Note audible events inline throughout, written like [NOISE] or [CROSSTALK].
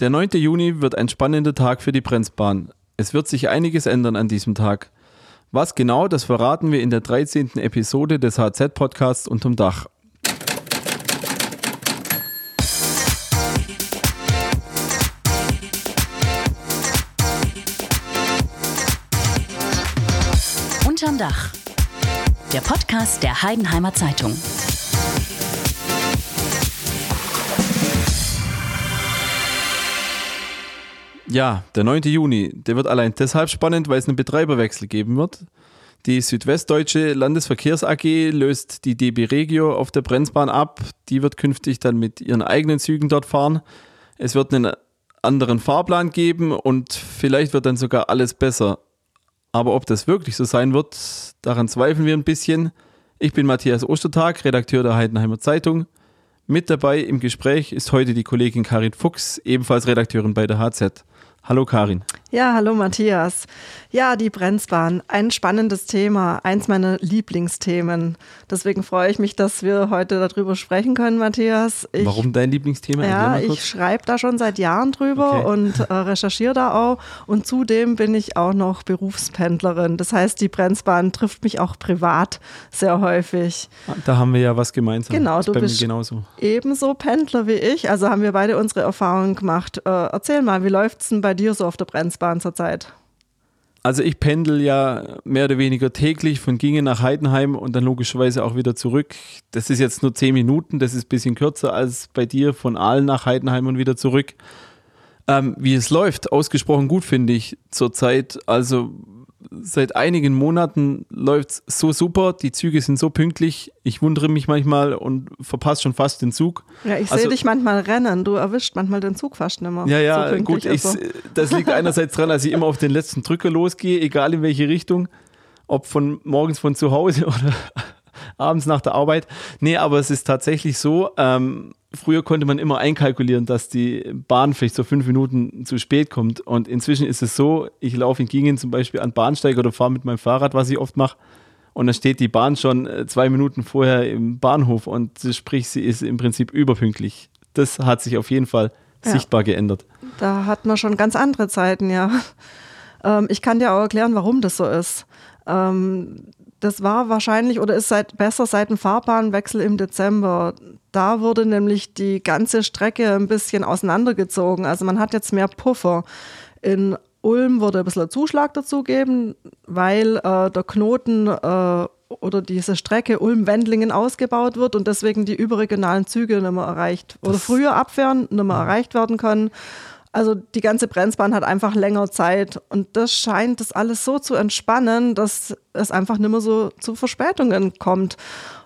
Der 9. Juni wird ein spannender Tag für die Brenzbahn. Es wird sich einiges ändern an diesem Tag. Was genau, das verraten wir in der 13. Episode des HZ-Podcasts Unterm Dach. Unterm Dach. Der Podcast der Heidenheimer Zeitung. Ja, der 9. Juni, der wird allein deshalb spannend, weil es einen Betreiberwechsel geben wird. Die Südwestdeutsche Landesverkehrs AG löst die DB Regio auf der Brenzbahn ab. Die wird künftig dann mit ihren eigenen Zügen dort fahren. Es wird einen anderen Fahrplan geben und vielleicht wird dann sogar alles besser. Aber ob das wirklich so sein wird, daran zweifeln wir ein bisschen. Ich bin Matthias Ostertag, Redakteur der Heidenheimer Zeitung. Mit dabei im Gespräch ist heute die Kollegin Karin Fuchs, ebenfalls Redakteurin bei der HZ. Hallo Karin. Ja, hallo Matthias. Ja, die Brenzbahn, ein spannendes Thema, eins meiner Lieblingsthemen. Deswegen freue ich mich, dass wir heute darüber sprechen können, Matthias. Ich, Warum dein Lieblingsthema? Ja, ich schreibe da schon seit Jahren drüber okay. und äh, recherchiere da auch. Und zudem bin ich auch noch Berufspendlerin. Das heißt, die Brenzbahn trifft mich auch privat sehr häufig. Da haben wir ja was gemeinsam. Genau, du bist genauso. ebenso Pendler wie ich. Also haben wir beide unsere Erfahrungen gemacht. Äh, erzähl mal, wie läuft es denn bei dir so auf der Brenzbahn zurzeit? Also ich pendel ja mehr oder weniger täglich von Gingen nach Heidenheim und dann logischerweise auch wieder zurück. Das ist jetzt nur zehn Minuten, das ist ein bisschen kürzer als bei dir von Aalen nach Heidenheim und wieder zurück. Ähm, wie es läuft, ausgesprochen gut finde ich zurzeit. Also seit einigen Monaten läuft es so super, die Züge sind so pünktlich. Ich wundere mich manchmal und verpasse schon fast den Zug. Ja, ich also, sehe dich manchmal rennen. Du erwischt manchmal den Zug fast nicht mehr. Ja, ja, so gut. Ich, das liegt [LAUGHS] einerseits daran, dass ich immer auf den letzten Drücker losgehe, egal in welche Richtung. Ob von morgens von zu Hause [LAUGHS] oder abends nach der Arbeit. Nee, aber es ist tatsächlich so, ähm, früher konnte man immer einkalkulieren, dass die Bahn vielleicht so fünf Minuten zu spät kommt. Und inzwischen ist es so, ich laufe in Gingen zum Beispiel an Bahnsteig oder fahre mit meinem Fahrrad, was ich oft mache. Und dann steht die Bahn schon äh, zwei Minuten vorher im Bahnhof und sprich, sie ist im Prinzip überpünktlich. Das hat sich auf jeden Fall ja. sichtbar geändert. Da hat man schon ganz andere Zeiten, ja. [LAUGHS] Ähm, ich kann dir auch erklären, warum das so ist. Ähm, das war wahrscheinlich oder ist seit, besser seit dem Fahrbahnwechsel im Dezember. Da wurde nämlich die ganze Strecke ein bisschen auseinandergezogen. Also man hat jetzt mehr Puffer. In Ulm wurde ein bisschen Zuschlag dazugeben, weil äh, der Knoten äh, oder diese Strecke Ulm-Wendlingen ausgebaut wird und deswegen die überregionalen Züge nicht mehr erreicht oder früher abfahren, nicht mehr erreicht werden können. Also die ganze Brenzbahn hat einfach länger Zeit und das scheint das alles so zu entspannen, dass es einfach nicht mehr so zu Verspätungen kommt.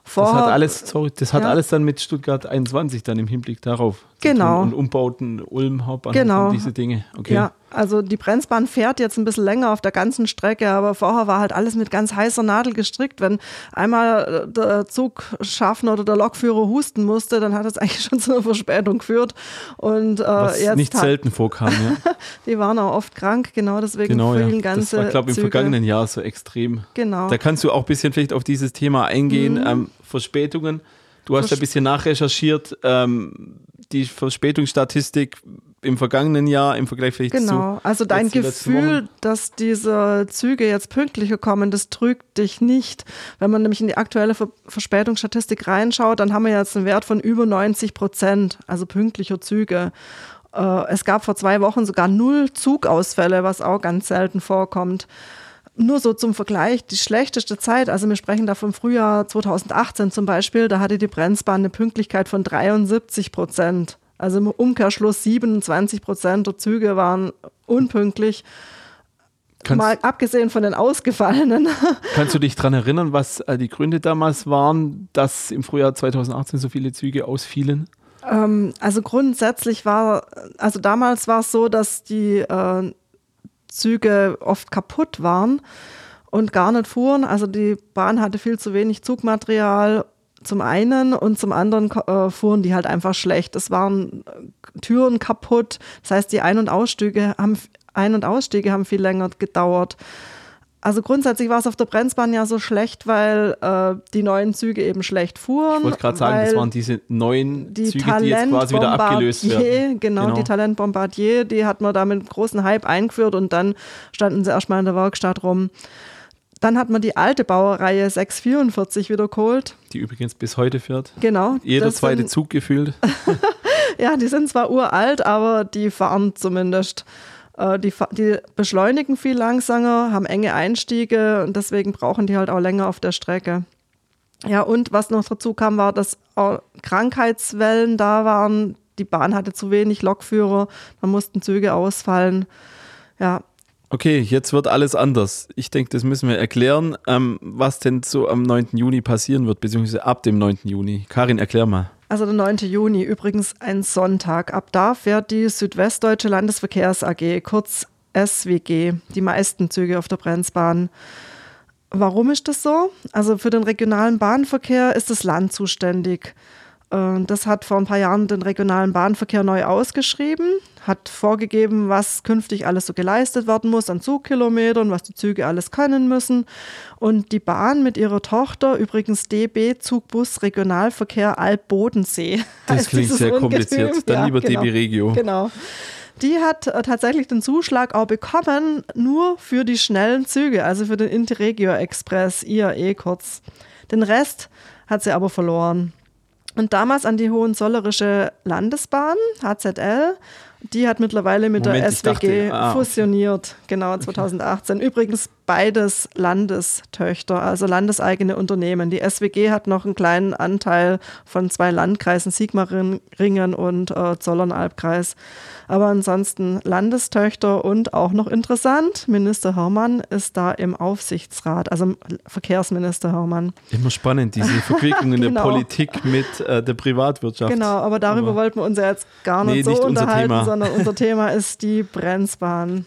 Vor, das hat alles, sorry, das hat ja. alles dann mit Stuttgart 21 dann im Hinblick darauf. Genau. Und Umbauten, Ulm, Hauptbahnhof genau. und diese Dinge. Okay. Ja, also die Brenzbahn fährt jetzt ein bisschen länger auf der ganzen Strecke, aber vorher war halt alles mit ganz heißer Nadel gestrickt. Wenn einmal äh, der Zugschaffner oder der Lokführer husten musste, dann hat es [LAUGHS] eigentlich schon zu einer Verspätung geführt. Und, äh, Was jetzt nicht selten vorkam, ja. [LAUGHS] die waren auch oft krank, genau deswegen genau, ja. ganze Das war, glaube ich, im vergangenen Jahr so extrem. Genau. Da kannst du auch ein bisschen vielleicht auf dieses Thema eingehen, mhm. ähm, Verspätungen. Du hast Vers ein bisschen nachrecherchiert. Ähm, die Verspätungsstatistik im vergangenen Jahr im Vergleich vielleicht genau. zu. Genau, also dein Gefühl, dass diese Züge jetzt pünktlicher kommen, das trügt dich nicht. Wenn man nämlich in die aktuelle Verspätungsstatistik reinschaut, dann haben wir jetzt einen Wert von über 90 Prozent, also pünktlicher Züge. Äh, es gab vor zwei Wochen sogar null Zugausfälle, was auch ganz selten vorkommt. Nur so zum Vergleich, die schlechteste Zeit, also wir sprechen da vom Frühjahr 2018 zum Beispiel, da hatte die Brenzbahn eine Pünktlichkeit von 73 Prozent. Also im Umkehrschluss 27 Prozent der Züge waren unpünktlich. Kannst, Mal abgesehen von den ausgefallenen. [LAUGHS] Kannst du dich daran erinnern, was äh, die Gründe damals waren, dass im Frühjahr 2018 so viele Züge ausfielen? Ähm, also grundsätzlich war, also damals war es so, dass die äh, Züge oft kaputt waren und gar nicht fuhren. Also die Bahn hatte viel zu wenig Zugmaterial zum einen und zum anderen äh, fuhren die halt einfach schlecht. Es waren äh, Türen kaputt. Das heißt, die Ein- und Ausstiege haben, Ein- und Ausstiege haben viel länger gedauert. Also grundsätzlich war es auf der Brenzbahn ja so schlecht, weil äh, die neuen Züge eben schlecht fuhren. Ich wollte gerade sagen, das waren diese neuen die Züge, die jetzt quasi wieder abgelöst werden. Genau, Genau. die Talent Bombardier, die hat man da mit großen Hype eingeführt und dann standen sie erstmal in der Werkstatt rum. Dann hat man die alte Baureihe 644 wieder geholt. Die übrigens bis heute fährt. Genau. Jeder zweite sind, Zug gefühlt. [LAUGHS] [LAUGHS] Ja, die sind zwar uralt, aber die fahren zumindest. Äh, Die, die beschleunigen viel langsamer, haben enge Einstiege und deswegen brauchen die halt auch länger auf der Strecke. Ja, und was noch dazu kam, war, dass auch Krankheitswellen da waren. Die Bahn hatte zu wenig Lokführer, da mussten Züge ausfallen. Ja, Okay, jetzt wird alles anders. Ich denke, das müssen wir erklären, ähm, was denn so am 9. Juni passieren wird, beziehungsweise ab dem 9. Juni. Karin, erklär mal. Also der 9. Juni, übrigens ein Sonntag. Ab da fährt die Südwestdeutsche Landesverkehrs AG, kurz SWG, die meisten Züge auf der Brenzbahn. Warum ist das so? Also für den regionalen Bahnverkehr ist das Land zuständig. Äh, Das hat vor ein paar Jahren den regionalen Bahnverkehr neu ausgeschrieben, hat vorgegeben, was künftig alles so geleistet werden muss an Zugkilometern, was die Züge alles können müssen. Und die Bahn mit ihrer Tochter, übrigens DB Zugbus Regionalverkehr Alb-Bodensee. Das [LAUGHS] heißt klingt sehr Ungetüm. kompliziert. Dann Ja, lieber genau. DB Regio. Genau. Die hat äh, tatsächlich den Zuschlag auch bekommen, nur für die schnellen Züge, also für den Interregio Express, IAE kurz. Den Rest hat sie aber verloren. Und damals an die Hohenzollerische Landesbahn, HZL, die hat mittlerweile mit Moment, der SWG dachte, ah, okay. fusioniert, genau 2018. Übrigens beides Landestöchter, also landeseigene Unternehmen. Die SWG hat noch einen kleinen Anteil von zwei Landkreisen, Sigmaringen und äh, Zollernalbkreis. Aber ansonsten Landestöchter und auch noch interessant, Minister Hermann ist da im Aufsichtsrat, also Verkehrsminister Hermann. Immer spannend, diese [LAUGHS] Verquickung in der Genau. Politik mit äh, der Privatwirtschaft. Genau, aber darüber Aber- wollten wir uns ja jetzt gar nicht Nee, so nicht unser unterhalten, Thema. sondern unser [LAUGHS] Thema ist die Brenzbahn.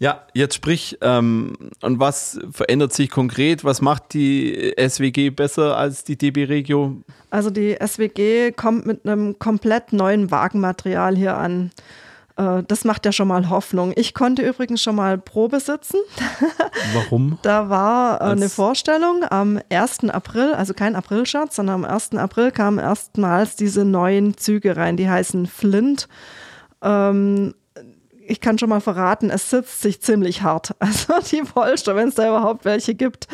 Ja, jetzt sprich, ähm, und was verändert sich konkret? Was macht die SWG besser als die DB Regio? Also die SWG kommt mit einem komplett neuen Wagenmaterial hier an. Äh, Das macht ja schon mal Hoffnung. Ich konnte übrigens schon mal Probe sitzen. [LAUGHS] Warum? Da war äh, eine Vorstellung am 1. April, also kein Aprilscherz, sondern am 1. April kamen erstmals diese neuen Züge rein, die heißen Flint. Ähm, ich kann schon mal verraten, es sitzt sich ziemlich hart. [LAUGHS] Also die Polster, wenn es da überhaupt welche gibt,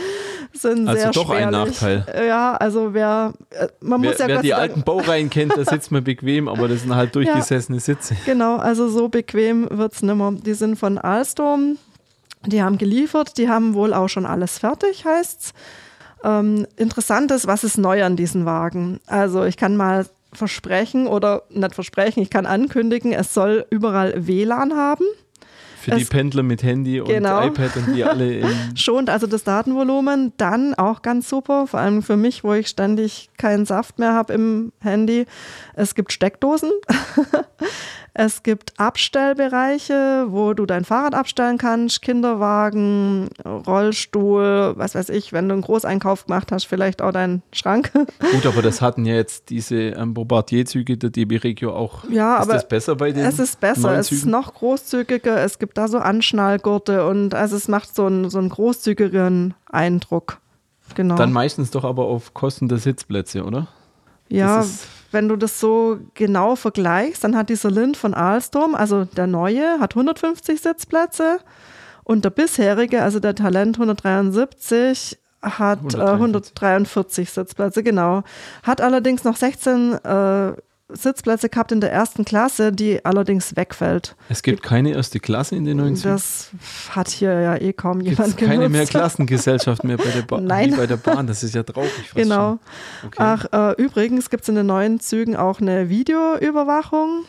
sind Also sehr doch ein schwerlich. Nachteil. Ja, also wer, äh, man Wer, muss ja wer die alten Baureihen kennt, da sitzt man bequem, aber das sind halt [LAUGHS] durchgesessene Sitze. Genau, also so bequem wird es nimmer. Die sind von Alstom, die haben geliefert, die haben wohl auch schon alles fertig, heißt's. Ähm, interessant ist, was ist neu an diesen Wagen? Also ich kann mal versprechen oder nicht versprechen, ich kann ankündigen, es soll überall WLAN haben. Für die Es- Pendler mit Handy und Genau. iPad und die alle [LAUGHS] Schont also das Datenvolumen. Dann auch ganz super, vor allem für mich, wo ich ständig keinen Saft mehr habe im Handy. Es gibt Steckdosen. [LAUGHS] es gibt Abstellbereiche, wo du dein Fahrrad abstellen kannst, Kinderwagen, Rollstuhl, was weiß ich, wenn du einen Großeinkauf gemacht hast, vielleicht auch deinen Schrank. [LAUGHS] Gut, aber das hatten ja jetzt diese ähm, Bombardier-Züge der DB Regio auch. Ja, ist aber das besser bei den Es ist besser, es ist noch großzügiger, es gibt da so Anschnallgurte und also es macht so einen, so einen großzügigeren Eindruck. Genau. Dann meistens doch aber auf Kosten der Sitzplätze, oder? Ja, Das ist- wenn du das so genau vergleichst, dann hat dieser Lind von Alstom, also der neue, hat 150 Sitzplätze und der bisherige, also der Talent 173, hat 143, 143. äh, 143 Sitzplätze, genau. Hat allerdings noch 16 äh, Sitzplätze gehabt in der ersten Klasse, die allerdings wegfällt. Es gibt keine erste Klasse in den neuen Zügen. Das hat hier ja eh kaum Gibt jemand es keine genutzt. mehr Klassengesellschaft mehr bei der, [LAUGHS] ba Nein. wie bei der Bahn. Das ist ja traurig. Genau. Okay. Ach, äh, übrigens gibt es in den neuen Zügen auch eine Videoüberwachung.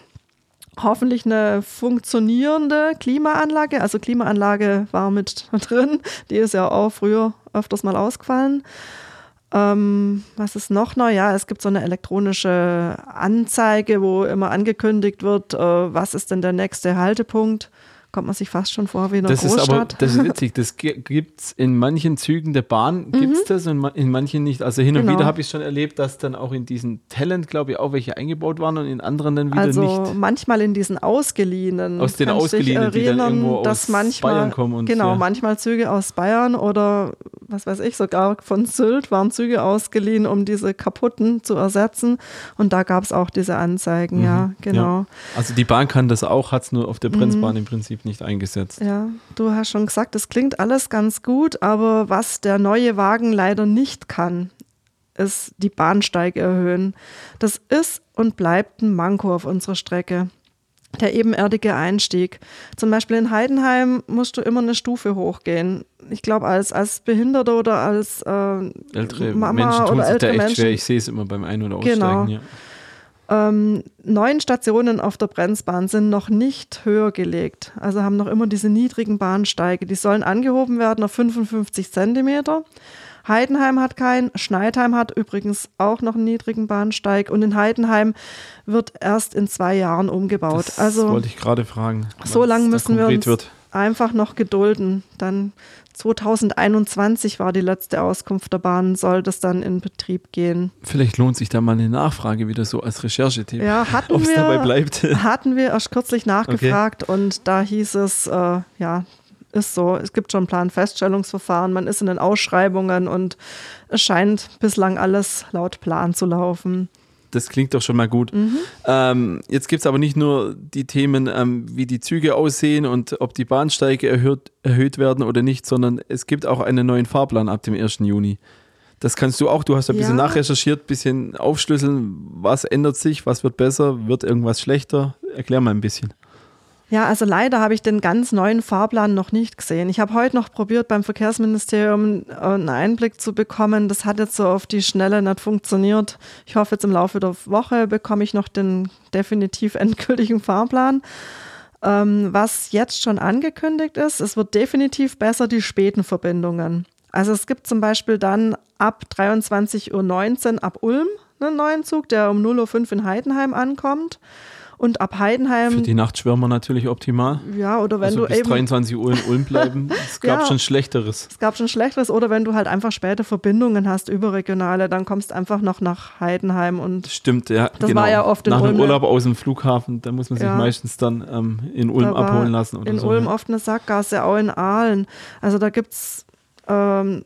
Hoffentlich eine funktionierende Klimaanlage. Also Klimaanlage war mit [LAUGHS] drin. Die ist ja auch früher öfters mal ausgefallen. Ähm, was ist noch neu? Ja, es gibt so eine elektronische Anzeige, wo immer angekündigt wird, äh, was ist denn der nächste Haltepunkt. Kommt man sich fast schon vor wie in einer Das ist aber, Großstadt. das ist witzig, [LAUGHS] das gibt es in manchen Zügen der Bahn, gibt's das und in manchen nicht. Also hin und Mhm. Genau. wieder habe ich schon erlebt, dass dann auch in diesen Talent, glaube ich, auch welche eingebaut waren und in anderen dann wieder also nicht. manchmal in diesen ausgeliehenen. Aus den ausgeliehenen, die dann irgendwo aus manchmal, Bayern kommen und Genau, ja. manchmal Züge aus Bayern oder was weiß ich, sogar von Sylt waren Züge ausgeliehen, um diese kaputten zu ersetzen. Und da gab es auch diese Anzeigen, ja, genau. Mhm. Ja. Also die Bahn kann das auch, hat es nur auf der Bremsbahn im Prinzip nicht eingesetzt. Ja, du hast schon gesagt, es klingt alles ganz gut, aber was der neue Wagen leider nicht kann, ist die Bahnsteige erhöhen. Das ist und bleibt ein Manko auf unserer Strecke. Der ebenerdige Einstieg. Zum Beispiel in Heidenheim musst du immer eine Stufe hochgehen. Ich glaube, als, als Behinderter oder als äh, Ältere Mama Menschen tun oder sich da ältere echt Menschen. schwer. Ich sehe es immer beim Ein- oder Genau. Aussteigen. Ja. Ähm, neun Stationen auf der Bremsbahn sind noch nicht höher gelegt. Also haben noch immer diese niedrigen Bahnsteige. Die sollen angehoben werden auf 55 Zentimeter. Heidenheim hat keinen, Schneidheim hat übrigens auch noch einen niedrigen Bahnsteig und in Heidenheim wird erst in zwei Jahren umgebaut. Das also wollte ich gerade fragen. so lange müssen wir uns wird. Einfach noch gedulden. Dann 2021 war die letzte Auskunft der Bahn, soll das dann in Betrieb gehen. Vielleicht lohnt sich da mal eine Nachfrage wieder so als Recherchetipp. Ja, hatten Ob es wir, dabei bleibt. [LAUGHS] hatten wir erst kürzlich nachgefragt und da hieß es, äh, ja, ist so, es gibt schon Planfeststellungsverfahren, man ist in den Ausschreibungen und es scheint bislang alles laut Plan zu laufen. Das klingt doch schon mal gut. Mhm. Ähm, jetzt gibt es aber nicht nur die Themen, ähm, wie die Züge aussehen und ob die Bahnsteige erhöht, erhöht werden oder nicht, sondern es gibt auch einen neuen Fahrplan ab dem 1. Juni. Das kannst du auch, du hast ein bisschen Ja. nachrecherchiert, ein bisschen aufschlüsseln, was ändert sich, was wird besser, wird irgendwas schlechter? Erklär mal ein bisschen. Ja, also leider habe ich den ganz neuen Fahrplan noch nicht gesehen. Ich habe heute noch probiert, beim Verkehrsministerium äh, einen Einblick zu bekommen. Das hat jetzt so auf die Schnelle nicht funktioniert. Ich hoffe, jetzt im Laufe der Woche bekomme ich noch den definitiv [LAUGHS] endgültigen Fahrplan. Ähm, was jetzt schon angekündigt ist, es wird definitiv besser die späten Verbindungen. Also es gibt zum Beispiel dann ab 23.19 Uhr ab Ulm einen neuen Zug, der um 0.05 Uhr in Heidenheim ankommt. Und ab Heidenheim Für die Nachtschwärmer natürlich optimal. ja, oder wenn also du bis eben. 23 Uhr in Ulm bleiben. [LAUGHS] Es gab Ja. schon Schlechteres. Es gab schon Schlechteres, oder wenn du halt einfach später Verbindungen hast, überregionale, dann kommst einfach noch nach Heidenheim und Stimmt, ja. Das genau. war ja oft in Nach einem Ulm. Urlaub aus dem Flughafen, da muss man sich Ja. meistens dann ähm, in Ulm da abholen lassen in so. Ulm ja. oft eine Sackgasse, auch in Aalen. Also da gibt es ähm,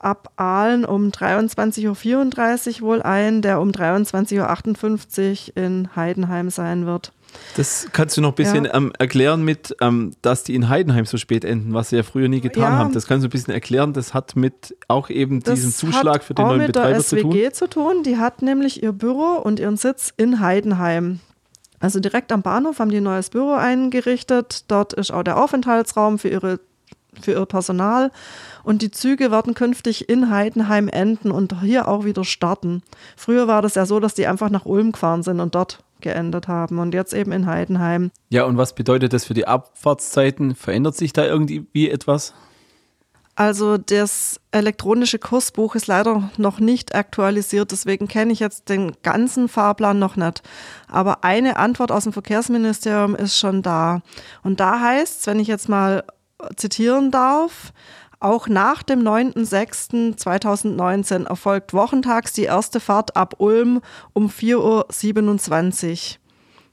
ab Aalen um 23.34 Uhr wohl einen, der um 23.58 Uhr in Heidenheim sein wird. Das kannst du noch ein bisschen Ja. ähm, erklären mit, ähm, dass die in Heidenheim so spät enden, was sie ja früher nie getan Ja. haben. Das kannst du ein bisschen erklären. Das hat mit auch eben Das diesem Zuschlag hat für den neuen mit der Betreiber zu tun. SWG zu tun. Die hat nämlich ihr Büro und ihren Sitz in Heidenheim. Also direkt am Bahnhof haben die ein neues Büro eingerichtet. Dort ist auch der Aufenthaltsraum für ihre für ihr Personal und die Züge werden künftig in Heidenheim enden und hier auch wieder starten. Früher war das ja so, dass die einfach nach Ulm gefahren sind und dort geendet haben und jetzt eben in Heidenheim. Ja, und was bedeutet das für die Abfahrtszeiten? Verändert sich da irgendwie etwas? Also das elektronische Kursbuch ist leider noch nicht aktualisiert, deswegen kenne ich jetzt den ganzen Fahrplan noch nicht. Aber eine Antwort aus dem Verkehrsministerium ist schon da. Und da heißt es, wenn ich jetzt mal zitieren darf, auch nach dem 9.06.2019 erfolgt wochentags die erste Fahrt ab Ulm um 4.27 Uhr.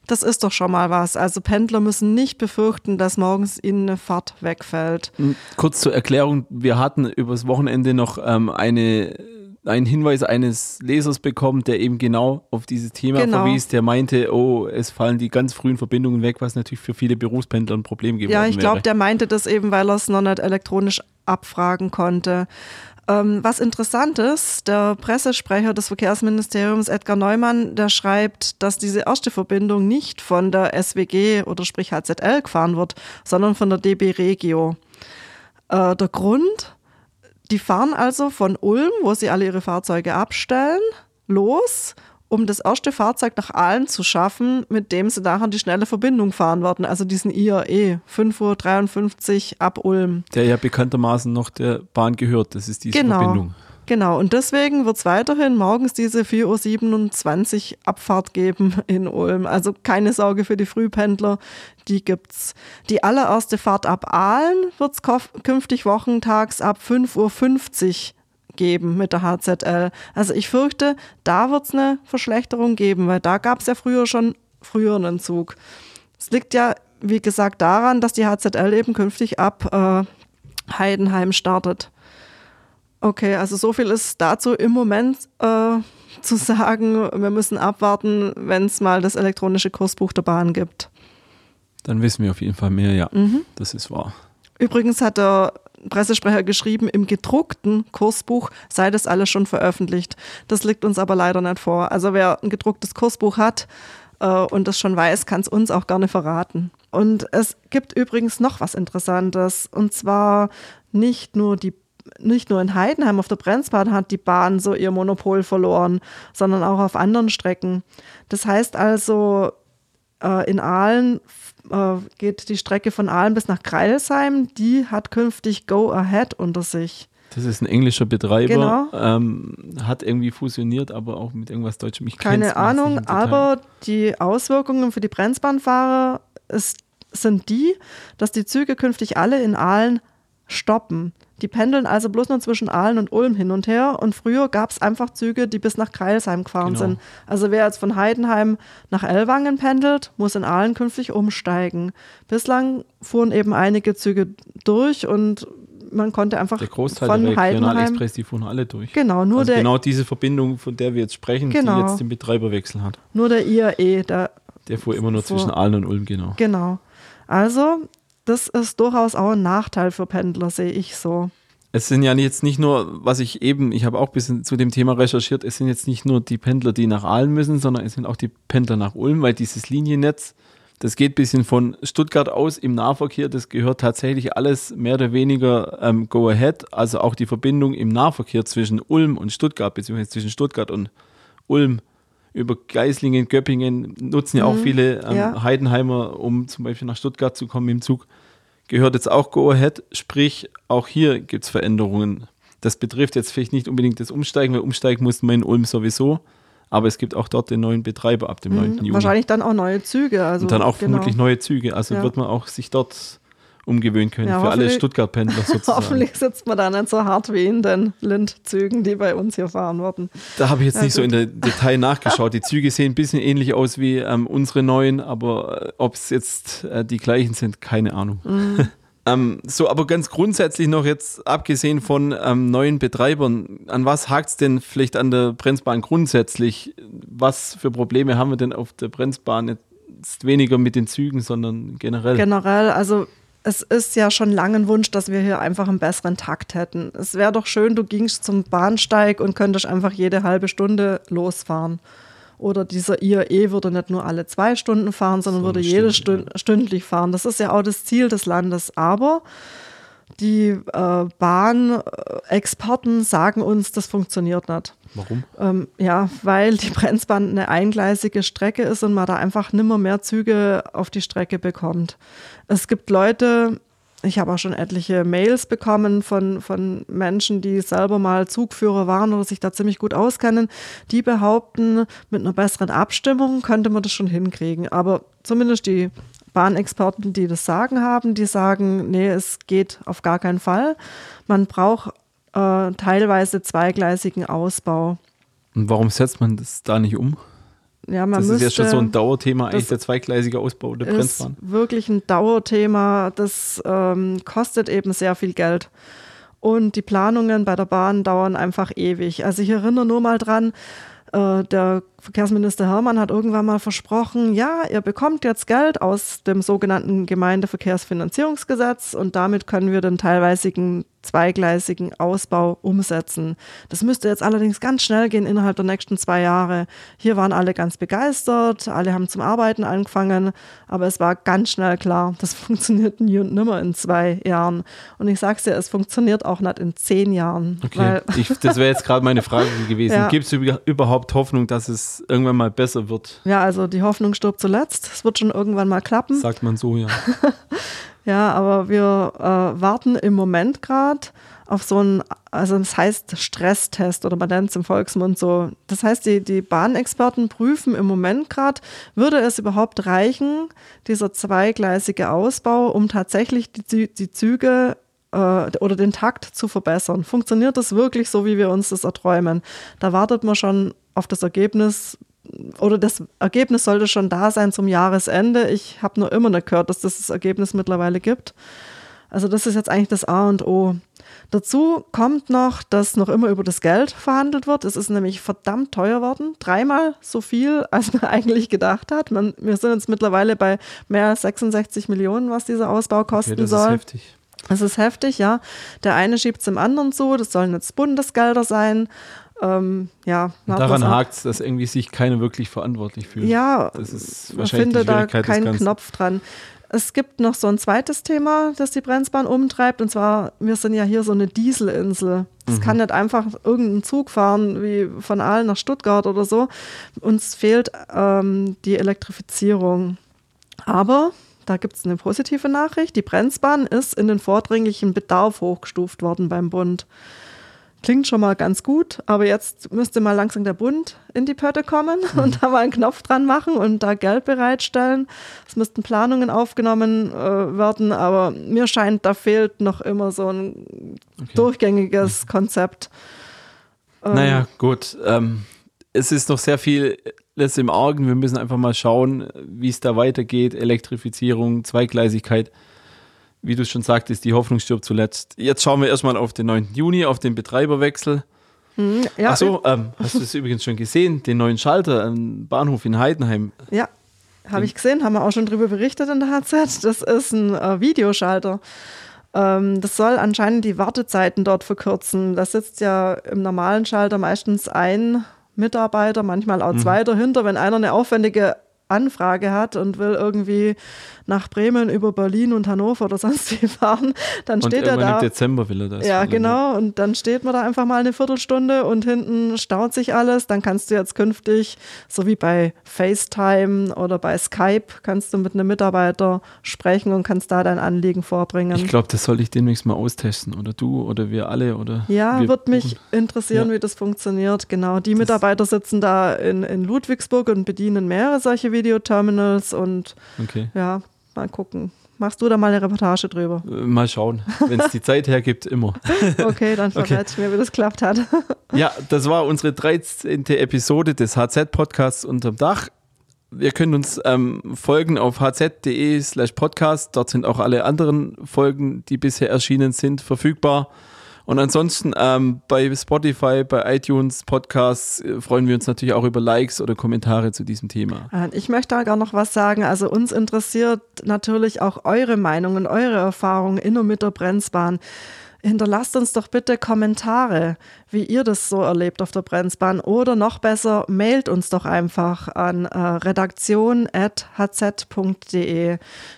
Das ist doch schon mal was. Also Pendler müssen nicht befürchten, dass morgens ihnen eine Fahrt wegfällt. Kurz zur Erklärung, wir hatten übers Wochenende noch ähm, eine, einen Hinweis eines Lesers bekommen, der eben genau auf dieses Thema Genau. verwies, der meinte, oh, es fallen die ganz frühen Verbindungen weg, was natürlich für viele Berufspendler ein Problem geworden Ja, ich wäre. glaube, der meinte das eben, weil er es noch nicht elektronisch abfragen konnte. Ähm, was interessant ist, der Pressesprecher des Verkehrsministeriums, Edgar Neumann, der schreibt, dass diese erste Verbindung nicht von der SWG oder sprich HZL gefahren wird, sondern von der DB Regio. Äh, der Grund, die fahren also von Ulm, wo sie alle ihre Fahrzeuge abstellen, los, um das erste Fahrzeug nach Aalen zu schaffen, mit dem sie nachher die schnelle Verbindung fahren werden. Also diesen IRE, 5.53 Uhr ab Ulm. Der ja bekanntermaßen noch der Bahn gehört. Das ist diese Genau. Verbindung. Genau, und deswegen wird es weiterhin morgens diese 4.27 Uhr Abfahrt geben in Ulm. Also keine Sorge für die Frühpendler, die gibt's. Die allererste Fahrt ab Aalen wird es künftig wochentags ab 5.50 Uhr geben mit der HZL. Also ich fürchte, da wird es eine Verschlechterung geben, weil da gab es ja früher schon früher einen Zug. Es liegt ja, wie gesagt, daran, dass die HZL eben künftig ab äh, Heidenheim startet. Okay, also so viel ist dazu im Moment äh, zu sagen. Wir müssen abwarten, wenn es mal das elektronische Kursbuch der Bahn gibt. Dann wissen wir auf jeden Fall mehr, ja. Mhm. Das ist wahr. Übrigens hat der Pressesprecher geschrieben, im gedruckten Kursbuch sei das alles schon veröffentlicht. Das liegt uns aber leider nicht vor. Also wer ein gedrucktes Kursbuch hat äh, und das schon weiß, kann es uns auch gerne verraten. Und es gibt übrigens noch was Interessantes. Und zwar nicht nur die nicht nur in Heidenheim auf der Brenzbahn hat die Bahn so ihr Monopol verloren, sondern auch auf anderen Strecken. Das heißt also, äh, in Aalen äh, geht die Strecke von Aalen bis nach Kreilsheim, die hat künftig Go Ahead unter sich. Das ist ein englischer Betreiber, genau. ähm, hat irgendwie fusioniert, aber auch mit irgendwas Deutschem. Ich Keine Ahnung, aber die Auswirkungen für die Brenzbahnfahrer ist, sind die, dass die Züge künftig alle in Aalen stoppen. Die pendeln also bloß nur zwischen Aalen und Ulm hin und her. Und früher gab es einfach Züge, die bis nach Kreilsheim gefahren genau. sind. Also wer jetzt von Heidenheim nach Ellwangen pendelt, muss in Aalen künftig umsteigen. Bislang fuhren eben einige Züge durch und man konnte einfach der Großteil von der Heidenheim Express, die fuhren alle durch. Genau, nur also der genau diese Verbindung, von der wir jetzt sprechen, genau, die jetzt den Betreiberwechsel hat. Nur der IAE, der, der fuhr immer nur fuhr, zwischen Aalen und Ulm, genau. Genau. Also das ist durchaus auch ein Nachteil für Pendler, sehe ich so. Es sind ja jetzt nicht nur, was ich eben, ich habe auch ein bisschen zu dem Thema recherchiert, es sind jetzt nicht nur die Pendler, die nach Aalen müssen, sondern es sind auch die Pendler nach Ulm, weil dieses Liniennetz, das geht ein bisschen von Stuttgart aus im Nahverkehr, das gehört tatsächlich alles mehr oder weniger ähm, Go Ahead, also auch die Verbindung im Nahverkehr zwischen Ulm und Stuttgart, beziehungsweise zwischen Stuttgart und Ulm über Geislingen, Göppingen nutzen ja auch mhm, viele ähm, ja. Heidenheimer, um zum Beispiel nach Stuttgart zu kommen im Zug. Gehört jetzt auch Go Ahead, sprich, auch hier gibt es Veränderungen. Das betrifft jetzt vielleicht nicht unbedingt das Umsteigen, weil umsteigen mussten wir in Ulm sowieso. Aber es gibt auch dort den neuen Betreiber ab dem mhm, 9. Juni. Wahrscheinlich dann auch neue Züge. Also, Und dann auch genau. vermutlich neue Züge. Also ja. wird man auch sich dort umgewöhnen können ja, für alle Stuttgart-Pendler [LAUGHS] sozusagen. Hoffentlich sitzt man da nicht so hart wie in den Lindzügen, die bei uns hier fahren würden. Da habe ich jetzt ja, nicht gut. so in der Detail [LAUGHS] nachgeschaut. Die Züge sehen ein bisschen ähnlich aus wie ähm, unsere neuen, aber äh, ob es jetzt äh, die gleichen sind, keine Ahnung. Mhm. [LAUGHS] ähm, so, aber ganz grundsätzlich noch jetzt, abgesehen von ähm, neuen Betreibern, an was hakt es denn vielleicht an der Bremsbahn grundsätzlich? Was für Probleme haben wir denn auf der Bremsbahn jetzt weniger mit den Zügen, sondern generell? Generell, also es ist ja schon lange ein Wunsch, dass wir hier einfach einen besseren Takt hätten. Es wäre doch schön, du gingst zum Bahnsteig und könntest einfach jede halbe Stunde losfahren. Oder dieser IAE würde nicht nur alle zwei Stunden fahren, sondern so würde jede Stunde stündlich fahren. Das ist ja auch das Ziel des Landes. Aber die äh, Bahnexperten sagen uns, das funktioniert nicht. Warum? Ähm, ja, weil die Brenzbahn eine eingleisige Strecke ist und man da einfach nimmer mehr Züge auf die Strecke bekommt. Es gibt Leute, ich habe auch schon etliche Mails bekommen von, von Menschen, die selber mal Zugführer waren oder sich da ziemlich gut auskennen, die behaupten, mit einer besseren Abstimmung könnte man das schon hinkriegen. Aber zumindest die Bahnexperten, die das sagen haben, die sagen, nee, es geht auf gar keinen Fall. Man braucht äh, teilweise zweigleisigen Ausbau. Und warum setzt man das da nicht um? Ja, man das müsste, ist ja schon so ein Dauerthema, eigentlich der zweigleisige Ausbau der Bremsbahn. ist wirklich ein Dauerthema. Das ähm, kostet eben sehr viel Geld. Und die Planungen bei der Bahn dauern einfach ewig. Also ich erinnere nur mal dran, der Verkehrsminister Hermann hat irgendwann mal versprochen, ja, ihr bekommt jetzt Geld aus dem sogenannten Gemeindeverkehrsfinanzierungsgesetz und damit können wir den teilweisigen zweigleisigen Ausbau umsetzen. Das müsste jetzt allerdings ganz schnell gehen innerhalb der nächsten zwei Jahre. Hier waren alle ganz begeistert, alle haben zum Arbeiten angefangen, aber es war ganz schnell klar, [LAUGHS] das funktioniert nie und nimmer in zwei Jahren. Und ich sage es dir, es funktioniert auch nicht in zehn Jahren. Okay, [LAUGHS] ich, das wäre jetzt gerade meine Frage [LAUGHS] gewesen. Ja. Gibt es überhaupt Hoffnung, dass es irgendwann mal besser wird? Ja, also die Hoffnung stirbt zuletzt. Es wird schon irgendwann mal klappen. Sagt man so, ja. Ja, aber wir äh, warten im Moment gerade auf so einen, also das heißt Stresstest oder man nennt es im Volksmund so. Das heißt, die, die Bahnexperten prüfen im Moment gerade, würde es überhaupt reichen, dieser zweigleisige Ausbau, um tatsächlich die, die Züge äh, oder den Takt zu verbessern. Funktioniert das wirklich so, wie wir uns das erträumen? Da wartet man schon auf das Ergebnis oder das Ergebnis sollte schon da sein zum Jahresende. Ich habe nur immer nicht gehört, dass das das Ergebnis mittlerweile gibt. Also das ist jetzt eigentlich das A und O. Dazu kommt noch, dass noch immer über das Geld verhandelt wird. Es ist nämlich verdammt teuer worden. Dreimal so viel, [LAUGHS] als man eigentlich gedacht hat. Man, wir sind jetzt mittlerweile bei mehr als 66 Millionen, was dieser Ausbau kosten okay, das soll. Ist heftig. Das ist heftig, ja. Der eine schiebt es dem anderen zu. Das sollen jetzt Bundesgelder sein. Ähm, ja, daran hakt es, dass irgendwie sich keiner wirklich verantwortlich fühlt. Ja, das ist wahrscheinlich man findet da keinen Knopf dran. Es gibt noch so ein zweites Thema, das die Bremsbahn umtreibt, und zwar, wir sind ja hier so eine Dieselinsel. Es mhm. kann nicht einfach irgendein Zug fahren, wie von Aalen nach Stuttgart oder so. Uns fehlt ähm, die Elektrifizierung. Aber da gibt es eine positive Nachricht. Die Bremsbahn ist in den vordringlichen Bedarf hochgestuft worden beim Bund. Klingt schon mal ganz gut, aber jetzt müsste mal langsam der Bund in die Pötte kommen mhm. und da mal einen Knopf dran machen und da Geld bereitstellen. Es müssten Planungen aufgenommen äh, werden, aber mir scheint, da fehlt noch immer so ein okay. durchgängiges mhm. Konzept. Ähm, naja, gut. Ähm, es ist noch sehr viel im Argen. Wir müssen einfach mal schauen, wie es da weitergeht. Elektrifizierung, Zweigleisigkeit wie du schon sagtest, die Hoffnung stirbt zuletzt. Jetzt schauen wir erstmal auf den 9. Juni, auf den Betreiberwechsel. Hm, ja, Achso, ähm, hast du es übrigens schon gesehen, den neuen Schalter am Bahnhof in Heidenheim? Ja, habe ich gesehen, haben wir auch schon darüber berichtet in der HZ. Das ist ein äh, Videoschalter. Ähm, das soll anscheinend die Wartezeiten dort verkürzen. Da sitzt ja im normalen Schalter meistens ein Mitarbeiter, manchmal auch mhm. zwei dahinter. Wenn einer eine aufwendige Anfrage hat und will irgendwie nach Bremen über Berlin und Hannover oder sonst wie [LAUGHS] fahren, dann und steht er da. Im Dezember will er das. Ja, genau. Und dann steht man da einfach mal eine Viertelstunde und hinten staut sich alles. Dann kannst du jetzt künftig, so wie bei FaceTime oder bei Skype, kannst du mit einem Mitarbeiter sprechen und kannst da dein Anliegen vorbringen. Ich glaube, das soll ich demnächst mal austesten. Oder du oder wir alle. Oder ja, wird mich interessieren, ja. wie das funktioniert. Genau. Die das Mitarbeiter sitzen da in, in Ludwigsburg und bedienen mehrere solche Videoterminals und okay. ja, Mal gucken. Machst du da mal eine Reportage drüber? Äh, mal schauen. Wenn es die Zeit hergibt, immer. [LAUGHS] Okay, dann verrate ich mir, wie das klappt hat. Ja, das war unsere 13. Episode des HZ-Podcasts unterm Dach. Ihr könnt uns ähm, folgen auf hz.de slash podcast. Dort sind auch alle anderen Folgen, die bisher erschienen sind, verfügbar. Und ansonsten ähm, bei Spotify, bei iTunes, Podcasts äh, freuen wir uns natürlich auch über Likes oder Kommentare zu diesem Thema. Äh, ich möchte da gar noch was sagen. Also uns interessiert natürlich auch eure Meinungen, eure Erfahrungen in und mit der Bremsbahn hinterlasst uns doch bitte Kommentare, wie ihr das so erlebt auf der Bremsbahn oder noch besser, mailt uns doch einfach an äh, redaktion.hz.de.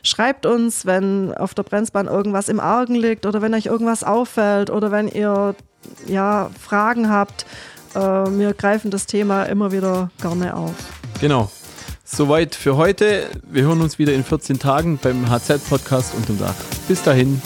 Schreibt uns, wenn auf der Bremsbahn irgendwas im Argen liegt oder wenn euch irgendwas auffällt oder wenn ihr ja, Fragen habt. Äh, wir greifen das Thema immer wieder gerne auf. Genau. Soweit für heute. Wir hören uns wieder in 14 Tagen beim HZ-Podcast unterm Dach. Bis dahin.